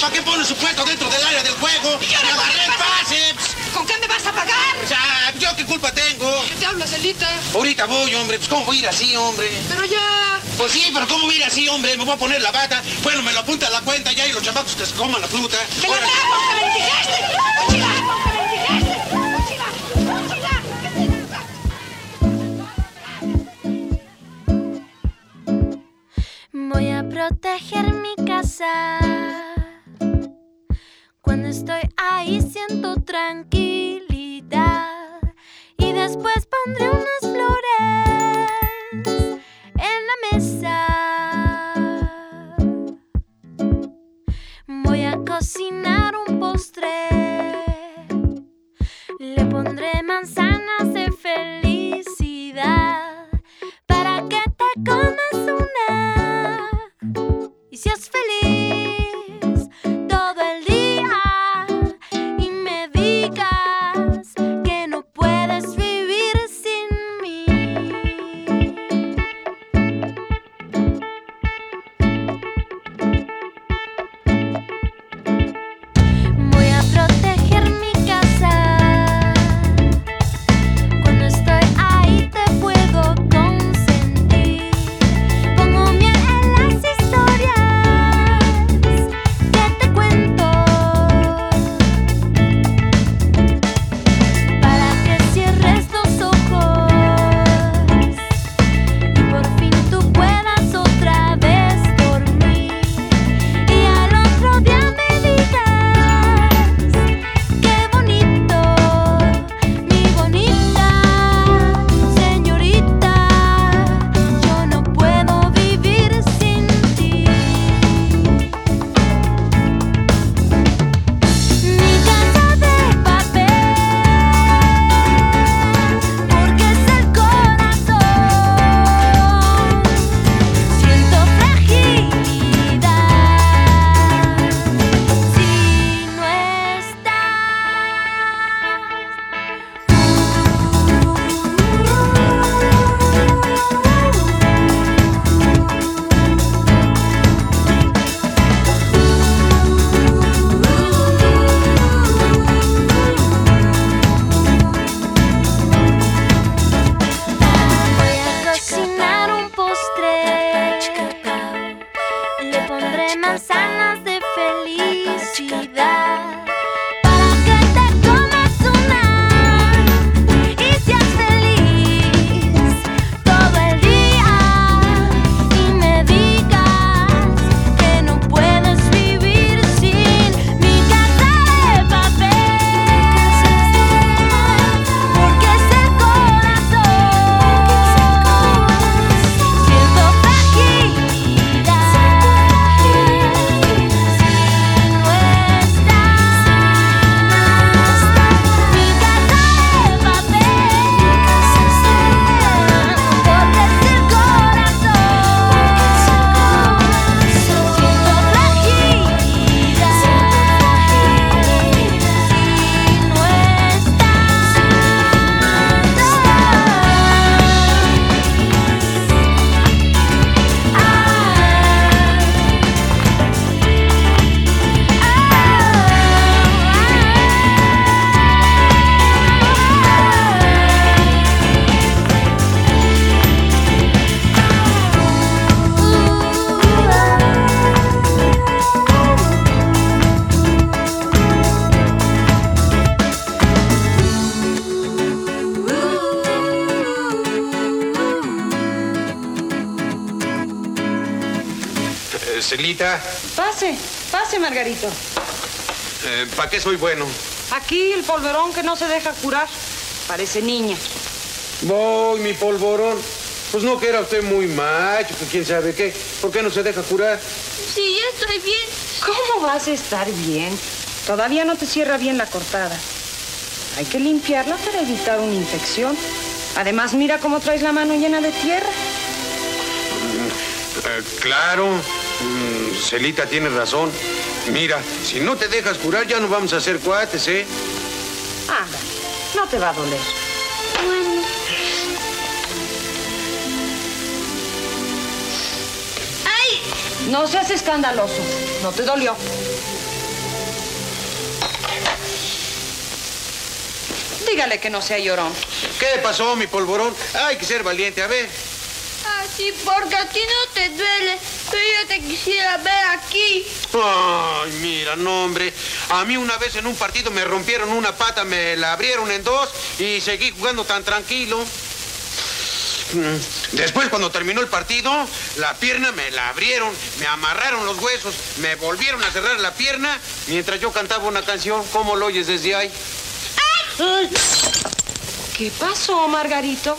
¿Para qué pone su puesto dentro del área del juego? ¿Y ahora ¡Me con agarré qué el vas a- pase! ¿Con qué me vas a pagar? O sea, ¿yo qué culpa tengo? ¿Te hablas, Elita? Ahorita voy, hombre. Pues ¿cómo voy a ir así, hombre? Pero ya... Pues sí, pero ¿cómo voy a ir así, hombre? Me voy a poner la bata. Bueno, me lo apunta a la cuenta ya y los chamacos que se coman la fruta. ¡Me la trajo, que me. Voy a proteger mi casa. Cuando estoy ahí siento tranquilidad. Y después pondré unas flores en la mesa. Voy a cocinar un postre. Le pondré manzanas de felicidad para que te comas una y seas feliz qué soy bueno? Aquí el polverón que no se deja curar. Parece niña. Voy, mi polvorón. Pues no que era usted muy macho, que quién sabe qué. ¿Por qué no se deja curar? Sí, ya estoy bien. ¿Cómo vas a estar bien? Todavía no te cierra bien la cortada. Hay que limpiarla para evitar una infección. Además, mira cómo traes la mano llena de tierra. Eh, claro, mm, Celita tiene razón. Mira, si no te dejas curar ya no vamos a hacer cuates, ¿eh? Anda, no te va a doler. Bueno. ¡Ay! No seas escandaloso. No te dolió. Dígale que no sea llorón. ¿Qué pasó, mi polvorón? Hay que ser valiente, a ver. Así, porque a ti no te duele. Pero yo te quisiera ver aquí. Ay, mira, no, hombre. A mí una vez en un partido me rompieron una pata, me la abrieron en dos y seguí jugando tan tranquilo. Mm, Después, cuando terminó el partido, la pierna me la abrieron, me amarraron los huesos, me volvieron a cerrar la pierna mientras yo cantaba una canción. ¿Cómo lo oyes desde ahí? ¿Qué pasó, Margarito?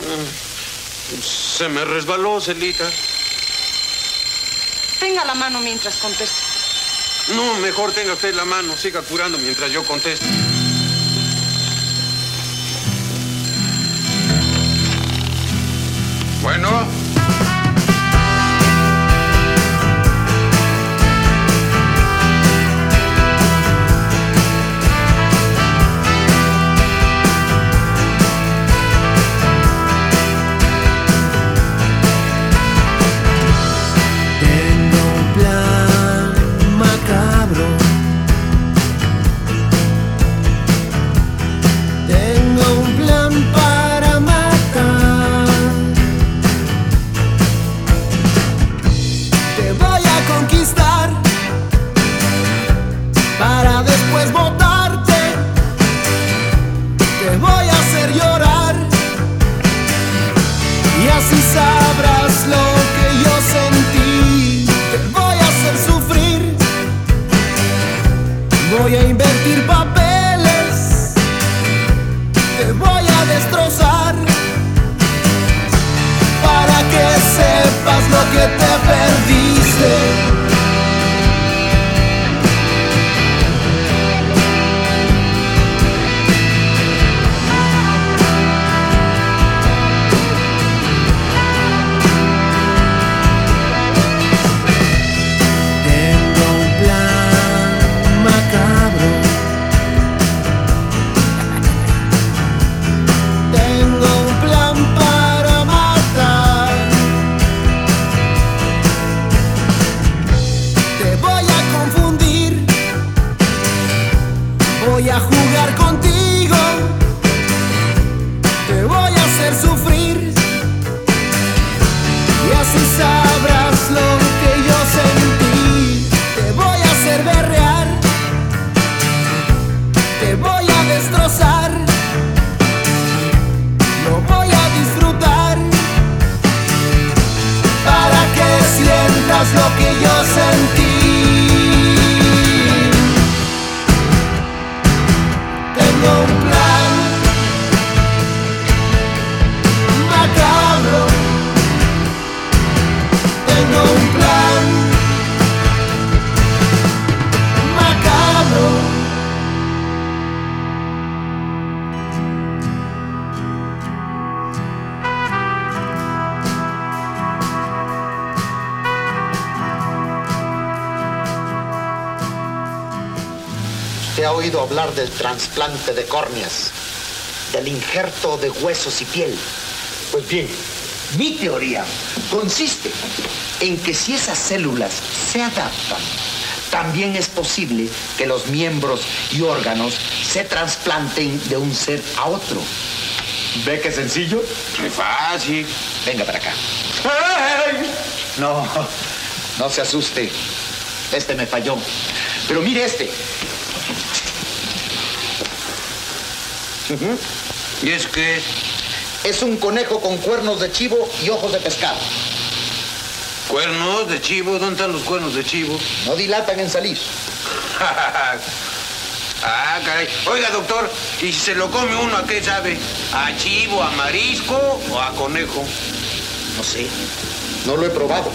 Se me resbaló, Celita. Tenga la mano mientras contesto. No, mejor tenga usted la mano, siga curando mientras yo contesto. Bueno. Hablar del trasplante de córneas, del injerto de huesos y piel. Pues bien, mi teoría consiste en que si esas células se adaptan, también es posible que los miembros y órganos se trasplanten de un ser a otro. ¿Ve qué sencillo? Qué fácil. Venga para acá. No, no se asuste. Este me falló. Pero mire este. ¿Y es qué es? Es un conejo con cuernos de chivo y ojos de pescado. ¿Cuernos de chivo? ¿Dónde están los cuernos de chivo? No dilatan en salir. ah, caray. Oiga, doctor, ¿y si se lo come uno a qué sabe? ¿A chivo, a marisco o a conejo? No sé. No lo he probado.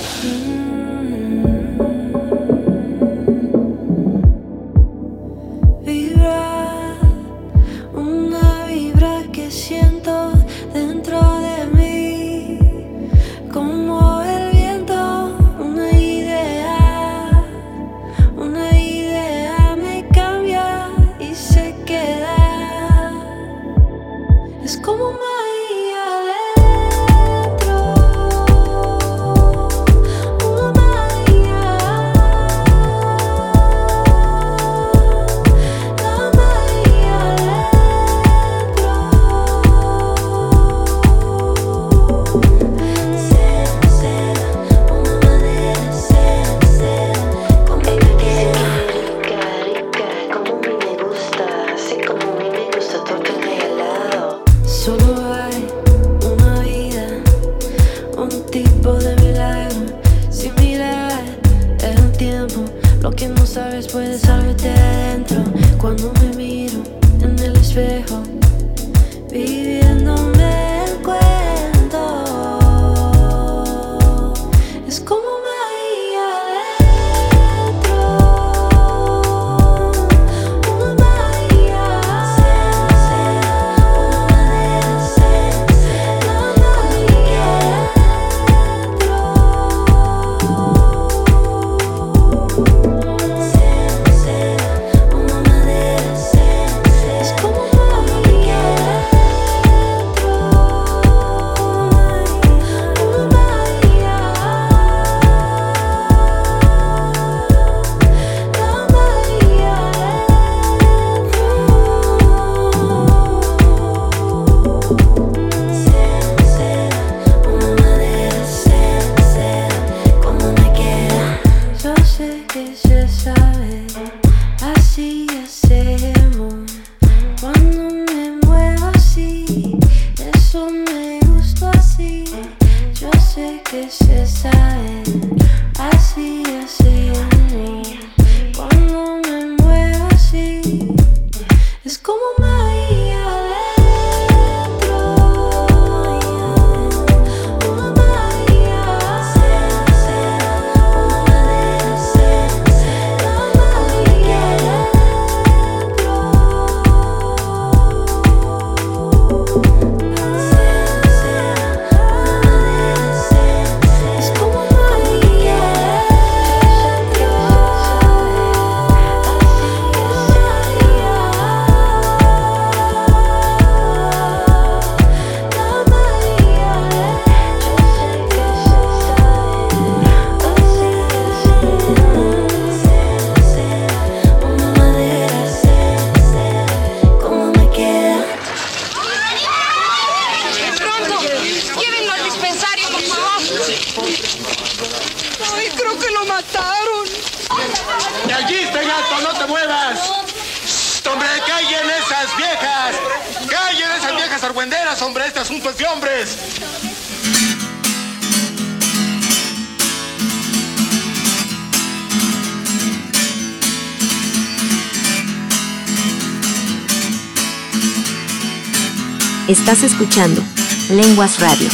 Estás escuchando Lenguas Radio.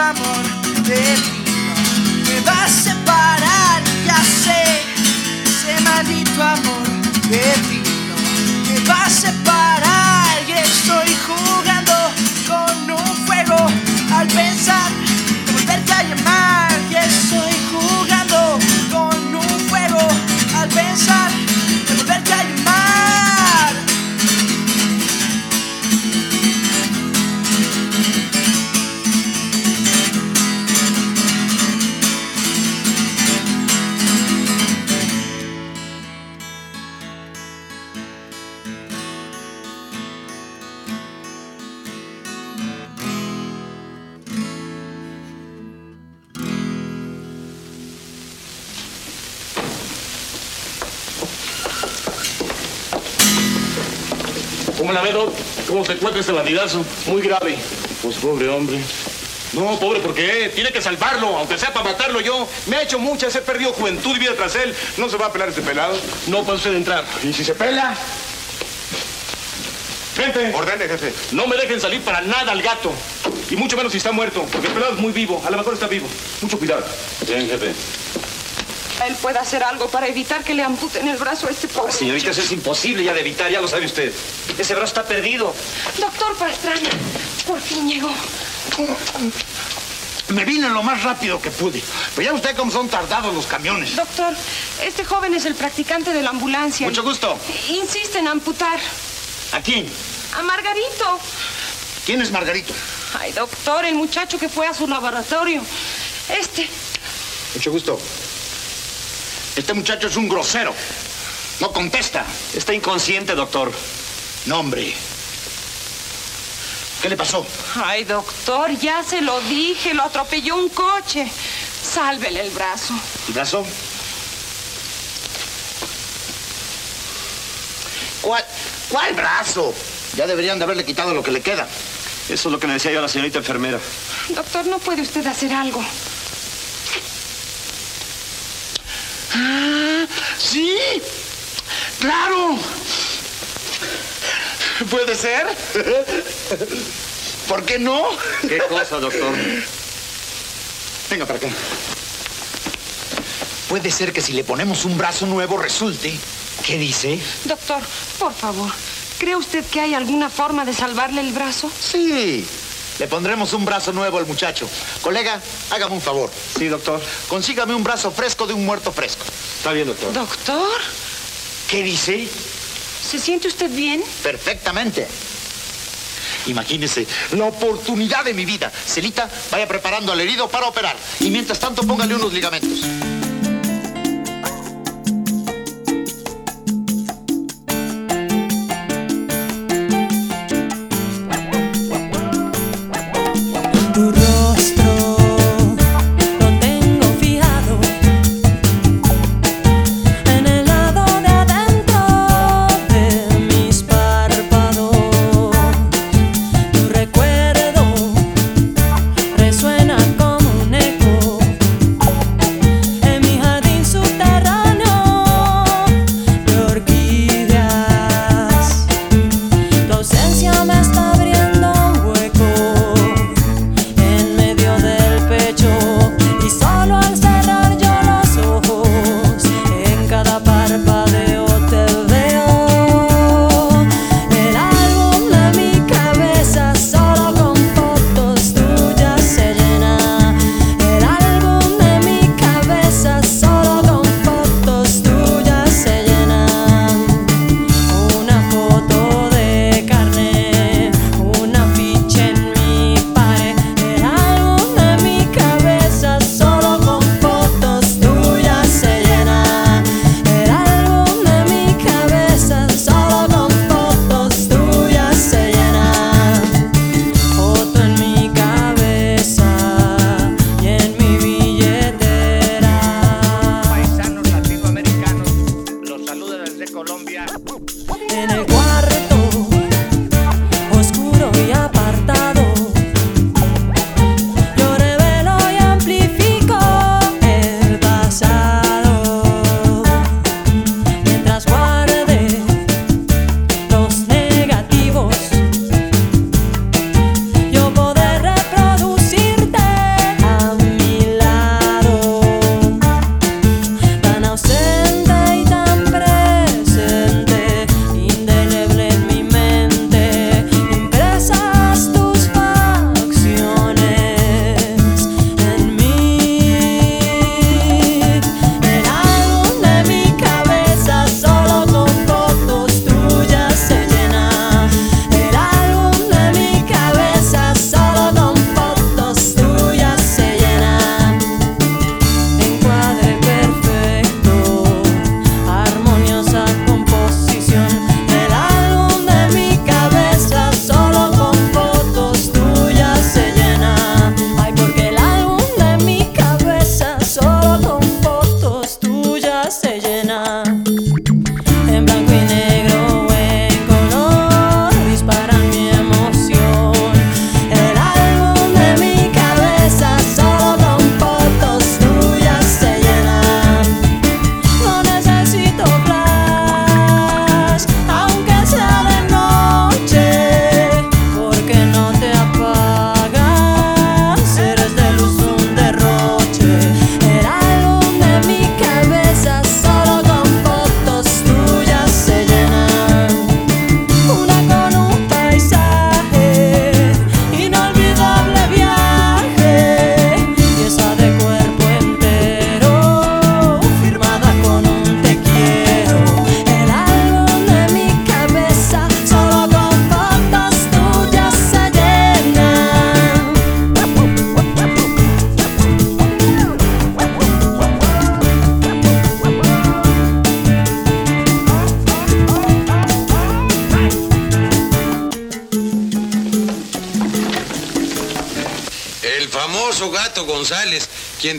amor de ti me va a separar, ya sé, ese maldito amor. ¿Cómo la ve, Doc? ¿Cómo se encuentra ese bandidazo? Muy grave. Pues pobre hombre. No, pobre, ¿por qué? Tiene que salvarlo, aunque sea para matarlo yo. Me ha hecho muchas, he perdido juventud y vida tras él. ¿No se va a pelar este pelado? No puede usted entrar. ¿Y si se pela? Gente. Ordene, jefe. No me dejen salir para nada al gato. Y mucho menos si está muerto, porque el pelado es muy vivo. A lo mejor está vivo. Mucho cuidado. Bien, jefe. Él puede hacer algo para evitar que le amputen el brazo a este pobre. Señorita, eso es imposible ya de evitar, ya lo sabe usted. Ese brazo está perdido. Doctor Pastrana, por fin llegó. Me vine lo más rápido que pude. Pero ya usted cómo son tardados los camiones. Doctor, este joven es el practicante de la ambulancia. Mucho gusto. Insiste en amputar. ¿A quién? A Margarito. ¿Quién es Margarito? Ay, doctor, el muchacho que fue a su laboratorio. Este. Mucho gusto. Este muchacho es un grosero. No contesta. Está inconsciente, doctor. No, hombre. ¿Qué le pasó? Ay, doctor, ya se lo dije, lo atropelló un coche. Sálvele el brazo. ¿El brazo? ¿Cuál, ¿Cuál brazo? Ya deberían de haberle quitado lo que le queda. Eso es lo que me decía yo a la señorita enfermera. Doctor, ¿no puede usted hacer algo? Ah, sí, claro. ¿Puede ser? ¿Por qué no? ¿Qué cosa, doctor? Venga para acá. Puede ser que si le ponemos un brazo nuevo resulte. ¿Qué dice? Doctor, por favor, ¿cree usted que hay alguna forma de salvarle el brazo? Sí. Le pondremos un brazo nuevo al muchacho. Colega, hágame un favor. Sí, doctor. Consígame un brazo fresco de un muerto fresco. Está bien, doctor. Doctor, ¿Qué dice? ¿se siente usted bien? Perfectamente. Imagínese, la oportunidad de mi vida. Celita, vaya preparando al herido para operar. Y mientras tanto, póngale unos ligamentos.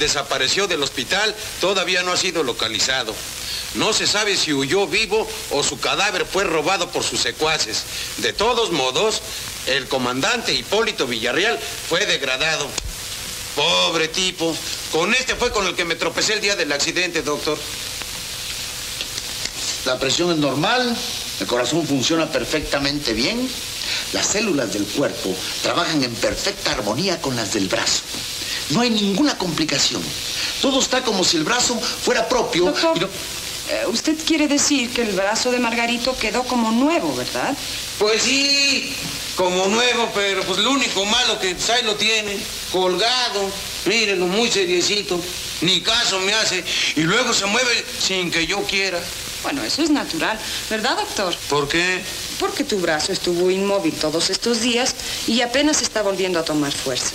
Desapareció del hospital, todavía no ha sido localizado. No se sabe si huyó vivo o su cadáver fue robado por sus secuaces. De todos modos, el comandante Hipólito Villarreal fue degradado. Pobre tipo. Con este fue con el que me tropecé el día del accidente, doctor. La presión es normal, el corazón funciona perfectamente bien, las células del cuerpo trabajan en perfecta armonía con las del brazo. No hay ninguna complicación. Todo está como si el brazo fuera propio. Doctor, y no- eh, usted quiere decir que el brazo de Margarito quedó como nuevo, ¿verdad? Pues sí, como nuevo, pero pues lo único malo que pues, ahí lo tiene, colgado, mírenlo, muy seriecito, ni caso me hace, y luego se mueve sin que yo quiera. Bueno, eso es natural, ¿verdad, doctor? ¿Por qué? Porque tu brazo estuvo inmóvil todos estos días y apenas está volviendo a tomar fuerza.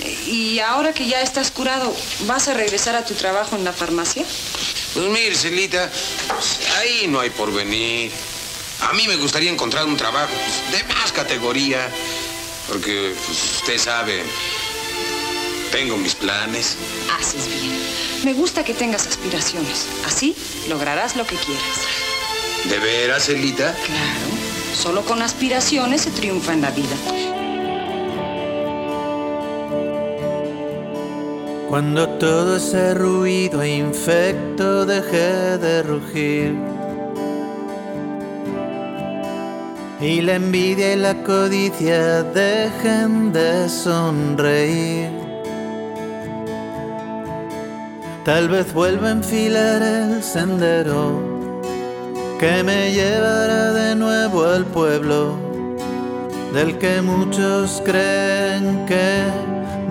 Eh, Y ahora que ya estás curado, ¿vas a regresar a tu trabajo en la farmacia? Pues mire, Celita, ahí no hay porvenir. A mí me gustaría encontrar un trabajo pues, de más categoría, porque pues, usted sabe, tengo mis planes. Haces bien. Me gusta que tengas aspiraciones. Así lograrás lo que quieras. ¿De veras, Celita? Claro. Solo con aspiraciones se triunfa en la vida. Cuando todo ese ruido e infecto deje de rugir y la envidia y la codicia dejen de sonreír. Tal vez vuelva a enfilar el sendero que me llevará de nuevo al pueblo del que muchos creen que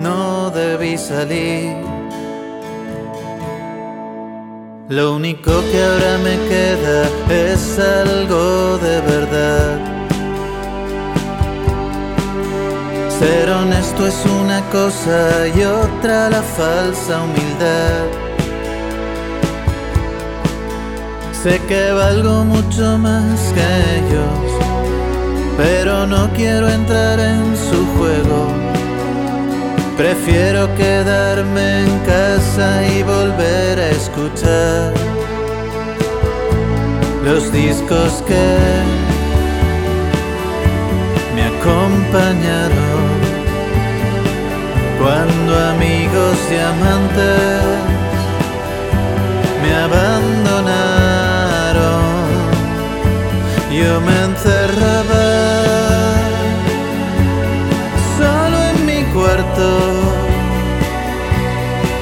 no debí salir. Lo único que ahora me queda es algo de verdad. Ser honesto es una cosa y otra la falsa humildad. Sé que valgo mucho más que ellos, pero no quiero entrar en su juego. Prefiero quedarme en casa y volver a escuchar los discos que me acompañaron cuando amigos y amantes me abandonaron. Yo me encerraba solo en mi cuarto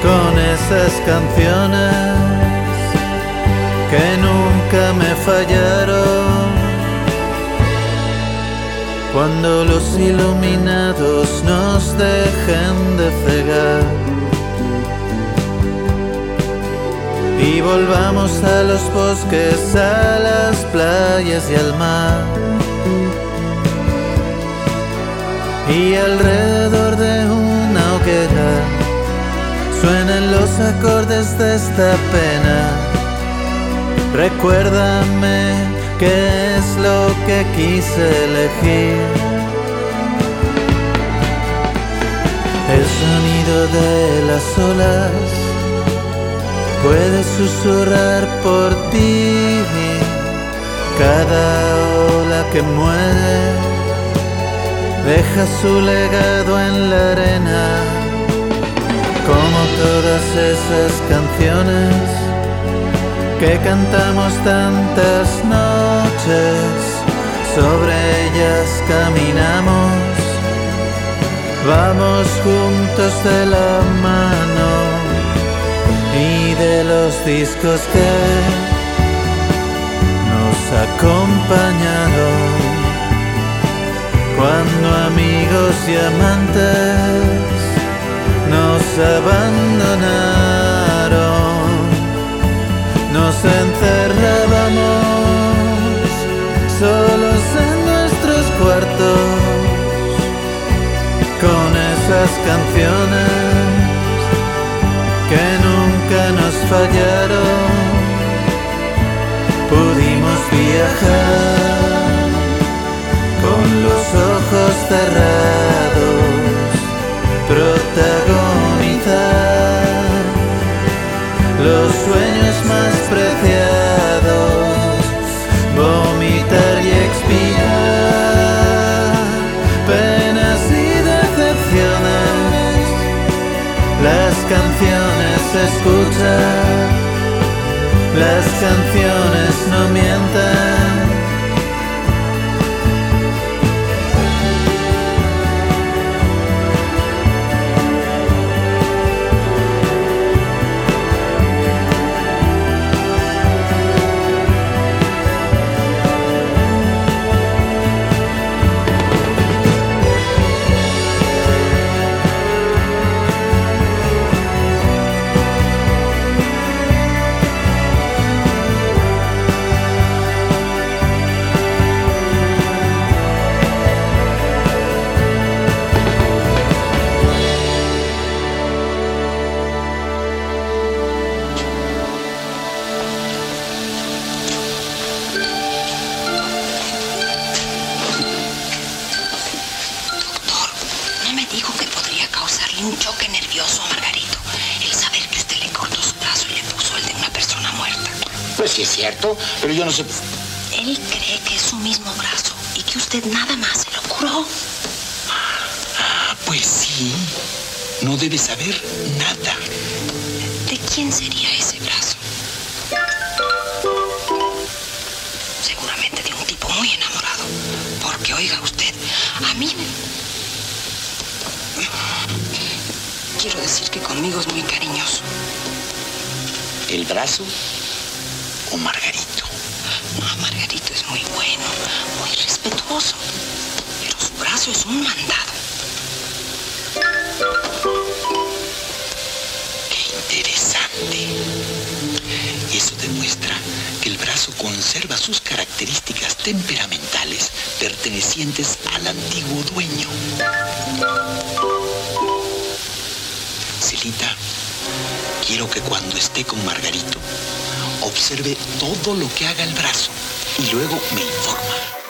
con esas canciones que nunca me fallaron. Cuando los iluminados nos dejen de cegar y volvamos a los bosques, a las playas y al mar. Y alrededor de una hoguera suenan los acordes de esta pena. Recuérdame qué es lo que quise elegir. El sonido de las olas puede susurrar por ti. Cada ola que muere deja su legado en la arena, como todas esas canciones que cantamos tantas noches, sobre ellas caminamos, vamos juntos de la mano de los discos que nos acompañaron cuando amigos y amantes nos abandonaron, nos encerrábamos solos en nuestros cuartos con esas canciones nos fallaron, pudimos viajar con los ojos cerrados, protagonizar los sueños más preciados. Escucha Las canciones no mienten. Yo no sé. Él cree que es su mismo brazo y que usted nada más se lo curó. Ah, pues sí. No debe saber nada. ¿De quién sería ese brazo? Seguramente de un tipo muy enamorado. Porque, oiga usted, a mí me... Quiero decir que conmigo es muy cariñoso. ¿El brazo características temperamentales pertenecientes al antiguo dueño. Celita, quiero que cuando esté con Margarito, observe todo lo que haga el brazo y luego me informa.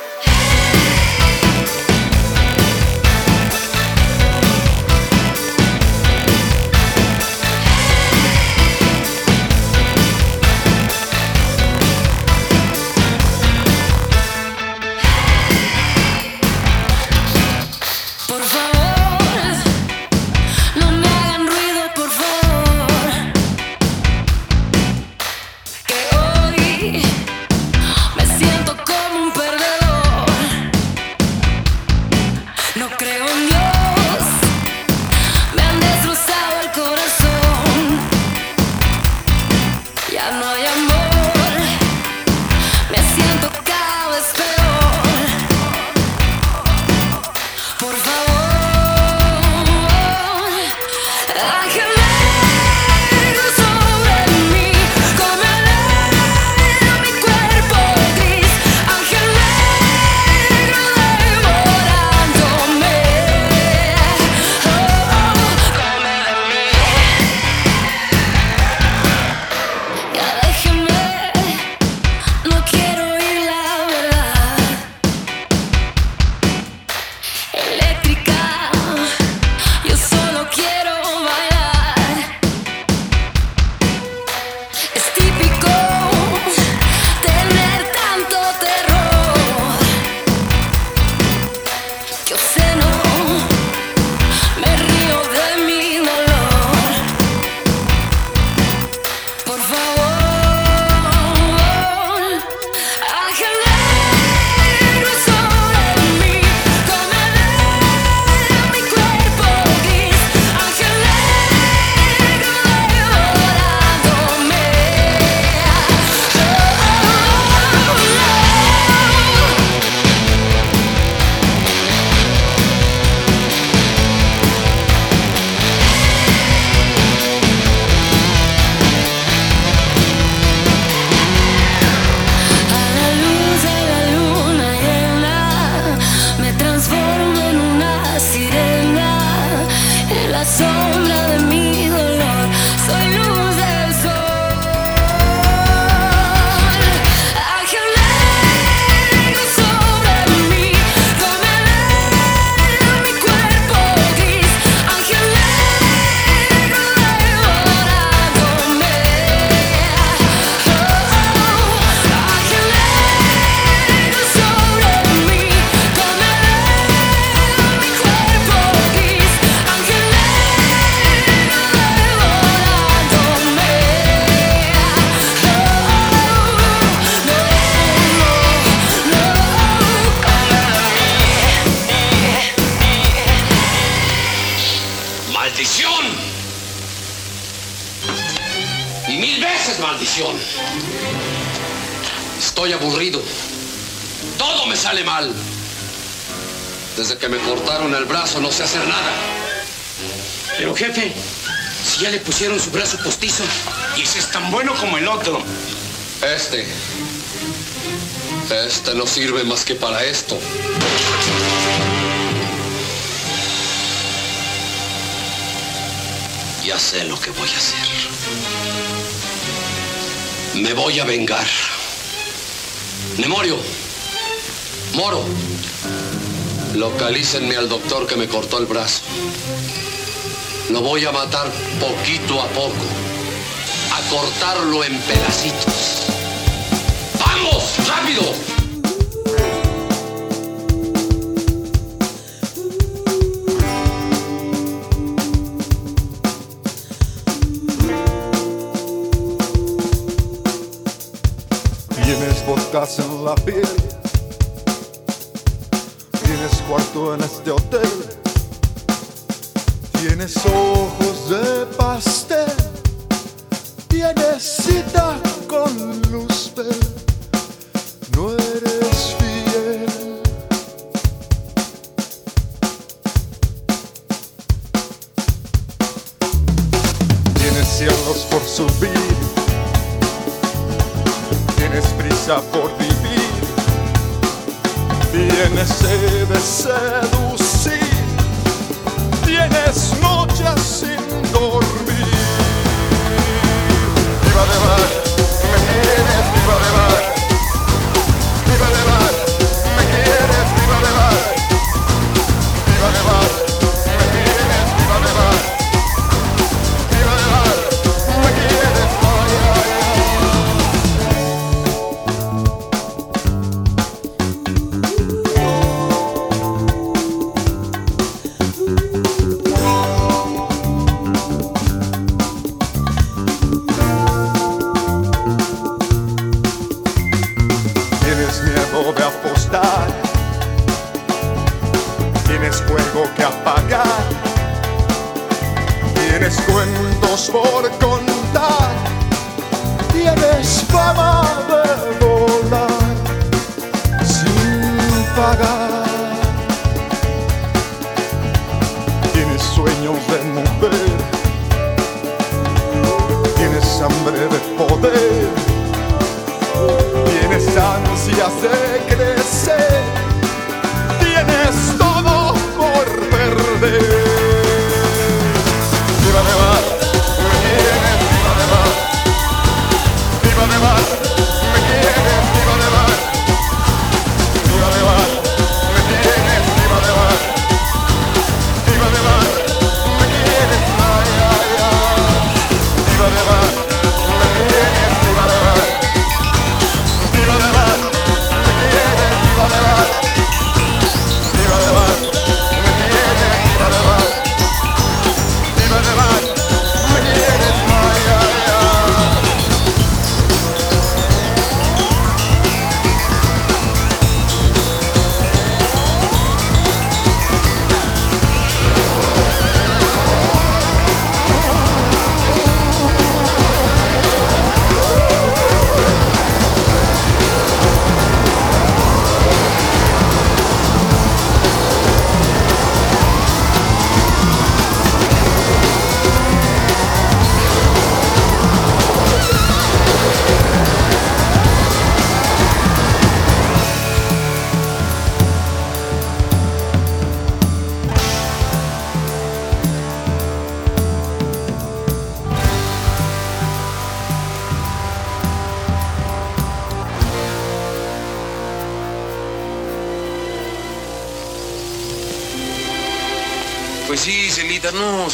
Pero jefe, si ya le pusieron su brazo postizo y ese es tan bueno como el otro. Este. Este no sirve más que para esto. Ya sé lo que voy a hacer. Me voy a vengar. Memorio. Moro. Localícenme al doctor que me cortó el brazo. Lo voy a matar poquito a poco. A cortarlo en pedacitos. ¡Vamos! ¡Rápido! So.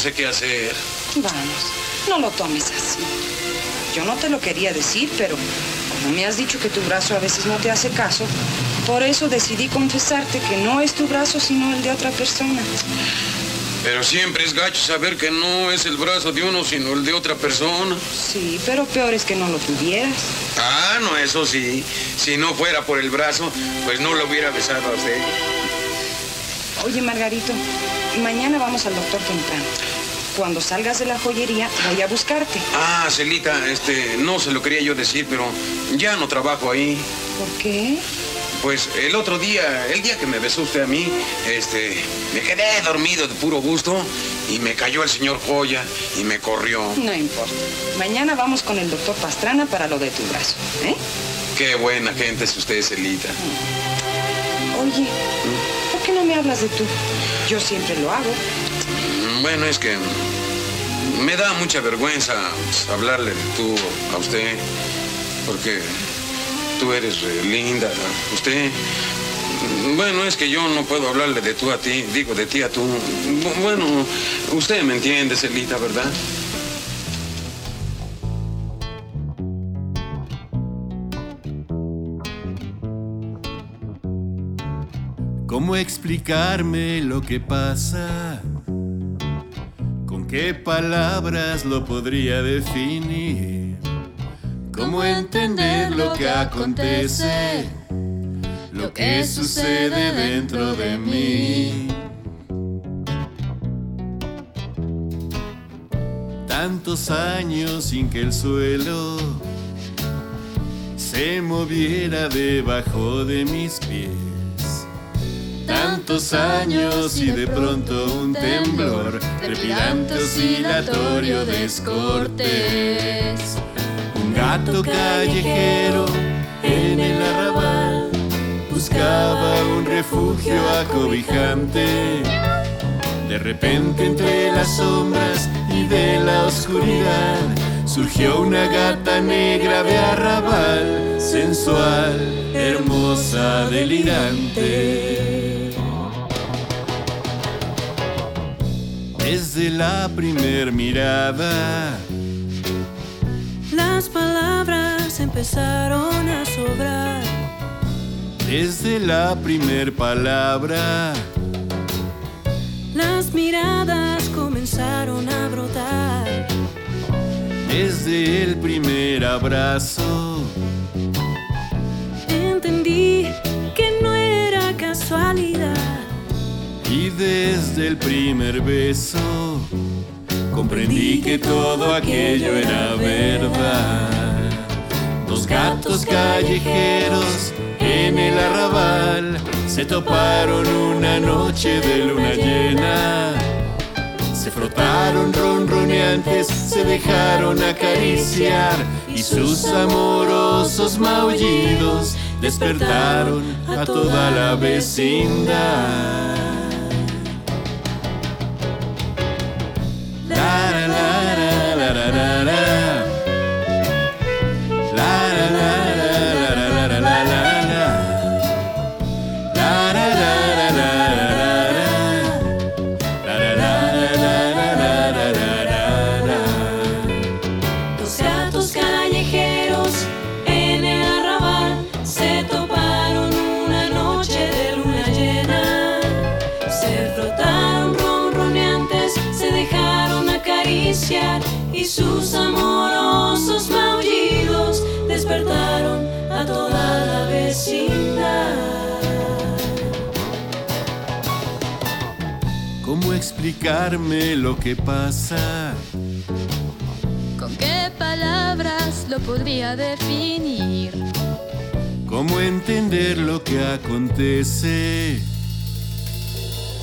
Sé qué hacer. Vamos, no lo tomes así. Yo no te lo quería decir, pero como me has dicho que tu brazo a veces no te hace caso, por eso decidí confesarte que no es tu brazo sino el de otra persona. Pero siempre es gacho saber que no es el brazo de uno, sino el de otra persona. Sí, pero peor es que no lo tuvieras. Ah, no, eso sí. Si no fuera por el brazo, pues no lo hubiera besado a usted. Oye, Margarito, mañana vamos al doctor temprano. Cuando salgas de la joyería, voy a buscarte. Ah, Celita, este, no se lo quería yo decir, pero ya no trabajo ahí. ¿Por qué? Pues el otro día, el día que me besó usted a mí, este, me quedé dormido de puro gusto y me cayó el señor Joya y me corrió. No importa. Mañana vamos con el doctor Pastrana para lo de tu brazo, ¿eh? Qué buena gente es usted, Celita. Oye, ¿por qué no me hablas de tú? Yo siempre lo hago. Mm, Bueno, es que me da mucha vergüenza hablarle de tú a usted, porque tú eres re linda. Usted Bueno, es que yo no puedo hablarle de tú a ti, digo de ti a tú. Bu- Bueno, usted me entiende, Celita, ¿verdad? ¿Cómo explicarme lo que pasa? ¿Con qué palabras lo podría definir? ¿Cómo entender lo que acontece? Lo que sucede dentro de mí. Tantos años sin que el suelo se moviera debajo de mis pies. Tantos años y de pronto un temblor trepidante, oscilatorio, descortés. Un gato callejero en el arrabal buscaba un refugio acobijante. De repente entre las sombras y de la oscuridad surgió una gata negra de arrabal, sensual, hermosa, delirante. Desde la primer mirada, Las palabras empezaron a sobrar. desde la primer palabra, Las miradas comenzaron a brotar. desde el primer abrazo, Entendí que no era casualidad. Y desde el primer beso, comprendí que todo aquello era verdad. Dos gatos callejeros en el arrabal se toparon una noche de luna llena. Se frotaron ronroneantes, se dejaron acariciar y sus amorosos maullidos despertaron a toda la vecindad. Explicarme lo que pasa? ¿Con qué palabras lo podría definir? ¿Cómo entender lo que acontece?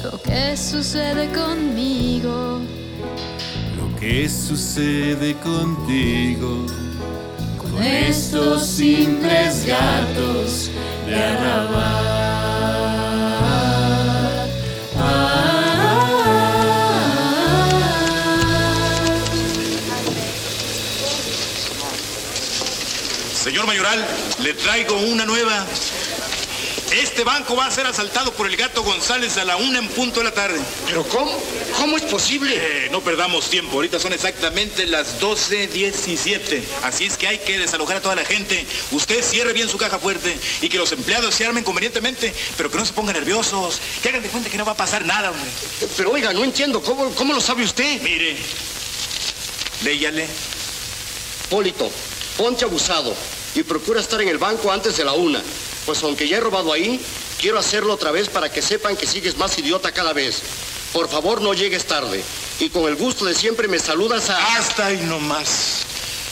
Lo que sucede conmigo. Lo que sucede contigo con estos simples gatos de arrabal. Mayoral, le traigo una nueva. Este banco va a ser asaltado por el gato González a la una en punto de la tarde. ¿Pero cómo? ¿Cómo es posible? Eh, no perdamos tiempo. Ahorita son exactamente las 12.17. Así es que hay que desalojar a toda la gente. Usted cierre bien su caja fuerte y que los empleados se armen convenientemente, pero que no se pongan nerviosos. Que hagan de cuenta que no va a pasar nada, hombre. Pero oiga, no entiendo. ¿Cómo, cómo lo sabe usted? Mire. Léyale. Polito, ponte abusado y procura estar en el banco antes de la una. Pues aunque ya he robado ahí, quiero hacerlo otra vez para que sepan que sigues más idiota cada vez. Por favor, no llegues tarde. Y con el gusto de siempre me saludas a... Hasta ahí nomás.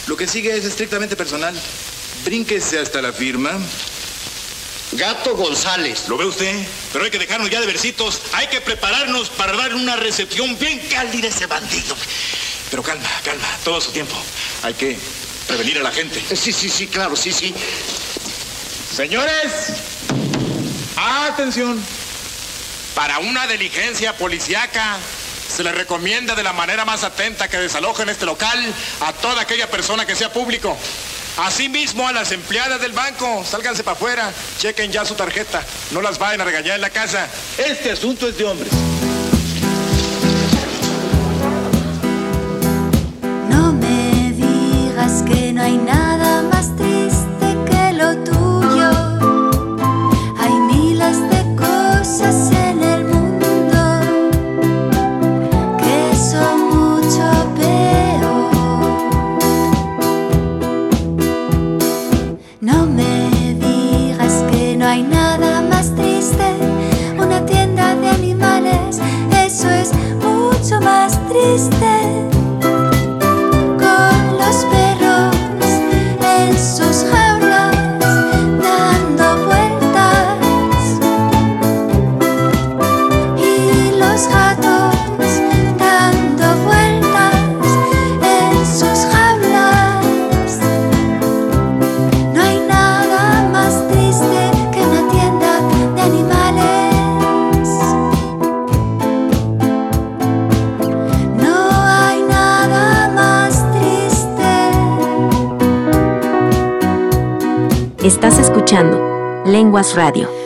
Lo que sigue es estrictamente personal. Brínquese hasta la firma. Gato González. ¿Lo ve usted? Pero hay que dejarnos ya de versitos. Hay que prepararnos para dar una recepción bien cálida a ese bandido. Pero calma, calma, todo su tiempo. Hay que prevenir a la gente. Sí, sí, sí, claro, sí, sí. Señores, atención. Para una diligencia policiaca se le recomienda de la manera más atenta que desalojen este local a toda aquella persona que sea público. Asimismo a las empleadas del banco, sálganse para afuera, chequen ya su tarjeta, no las vayan a regañar en la casa. Este asunto es de hombres. Hay nada más triste que lo tuyo. Hay miles de cosas en el mundo que son mucho peor. No me digas que no hay nada más triste. Una tienda de animales, eso es mucho más triste Radio.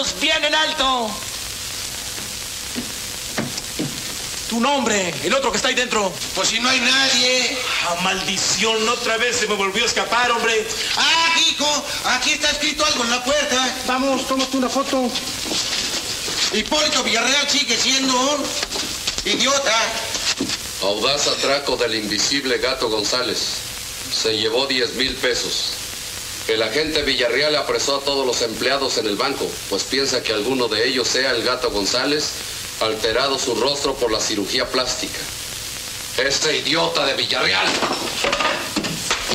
Manos bien en alto! Tu nombre, el otro que está ahí dentro. Pues si no hay nadie. Ah, maldición, otra vez se me volvió a escapar, hombre. Ah, hijo, aquí está escrito algo en la puerta. Vamos, tómate una foto. Hipólito Villarreal sigue siendo un idiota. Audaz atraco del invisible gato González. Se llevó 10 mil pesos. El agente Villarreal apresó a todos los empleados en el banco, pues piensa que alguno de ellos sea el gato González, alterado su rostro por la cirugía plástica. Este idiota de Villarreal.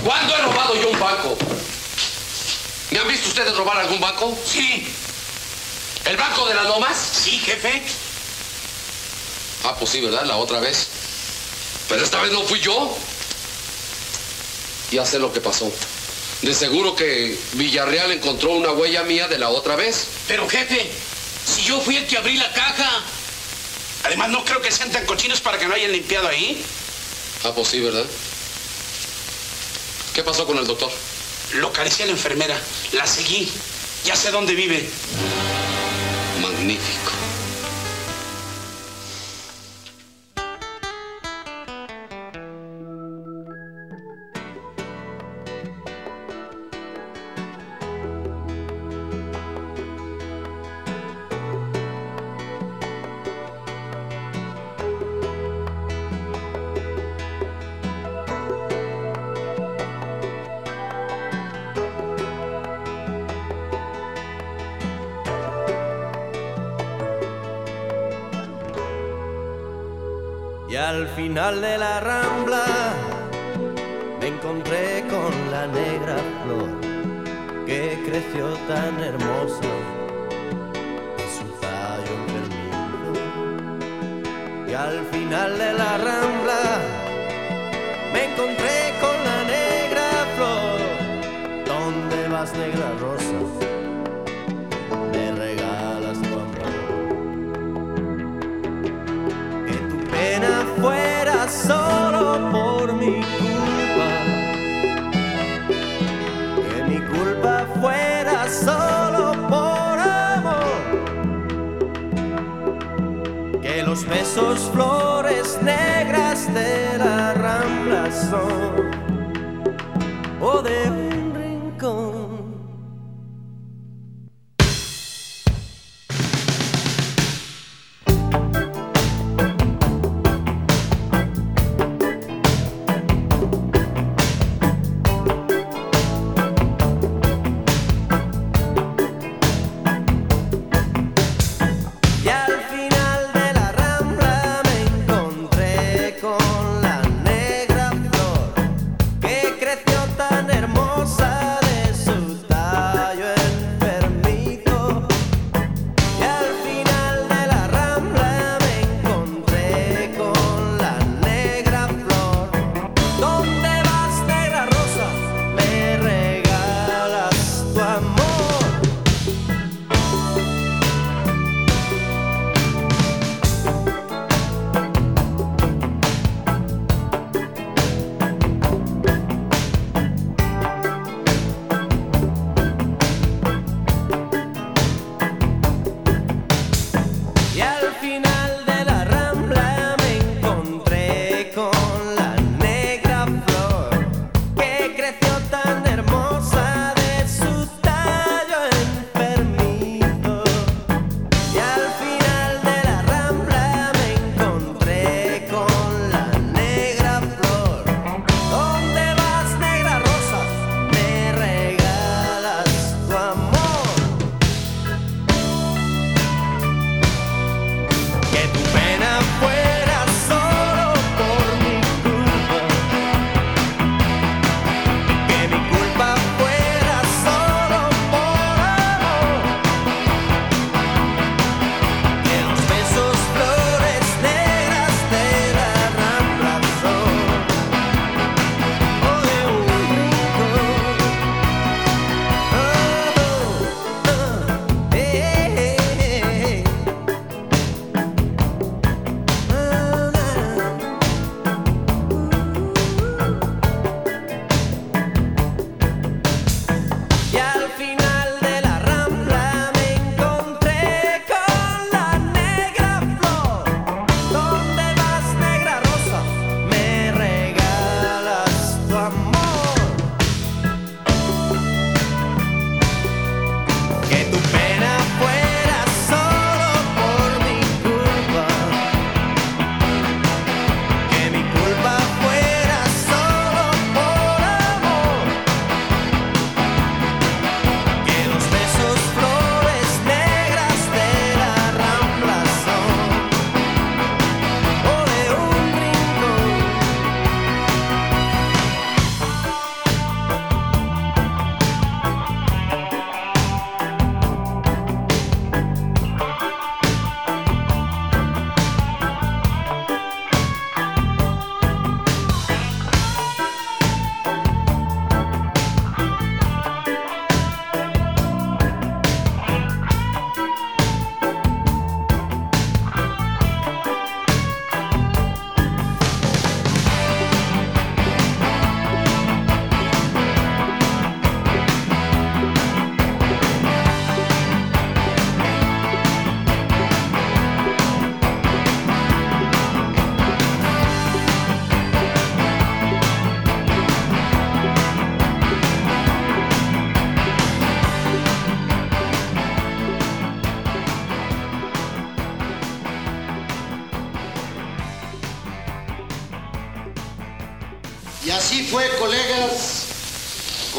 ¿Cuándo he robado yo un banco? ¿Me han visto ustedes robar algún banco? Sí. ¿El banco de las lomas? Sí, jefe. Ah, pues sí, ¿verdad? La otra vez. Pero esta vez no fui yo. Ya sé lo que pasó. De seguro que Villarreal encontró una huella mía de la otra vez. Pero jefe, si yo fui el que abrí la caja. Además, no creo que sean tan cochinos para que no hayan limpiado ahí. Ah, pues sí, ¿verdad? ¿Qué pasó con el doctor? Localicé a la enfermera, la seguí. Ya sé dónde vive. Magnífico.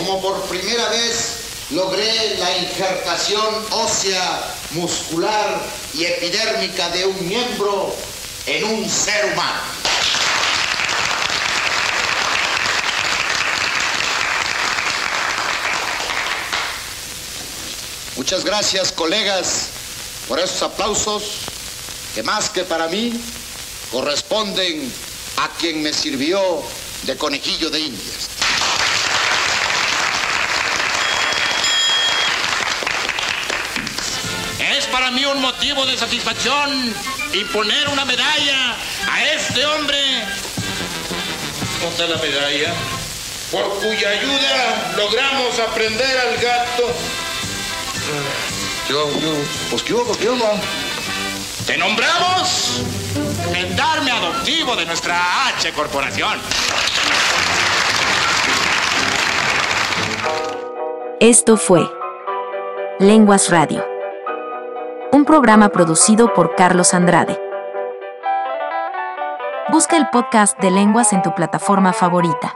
Como por primera vez logré la injertación ósea, muscular y epidérmica de un miembro en un ser humano. Muchas gracias, colegas, por esos aplausos que más que para mí corresponden a quien me sirvió de conejillo de indias. Para mí un motivo de satisfacción imponer una medalla a este hombre. ¿Dónde está la medalla? Por cuya ayuda logramos aprender al gato. Yo, yo, pues qué hubo, qué hubo. Te nombramos gendarme adoptivo de nuestra H corporación. Esto fue Lenguas Radio, un programa producido por Carlos Andrade. Busca el podcast de Lenguas en tu plataforma favorita.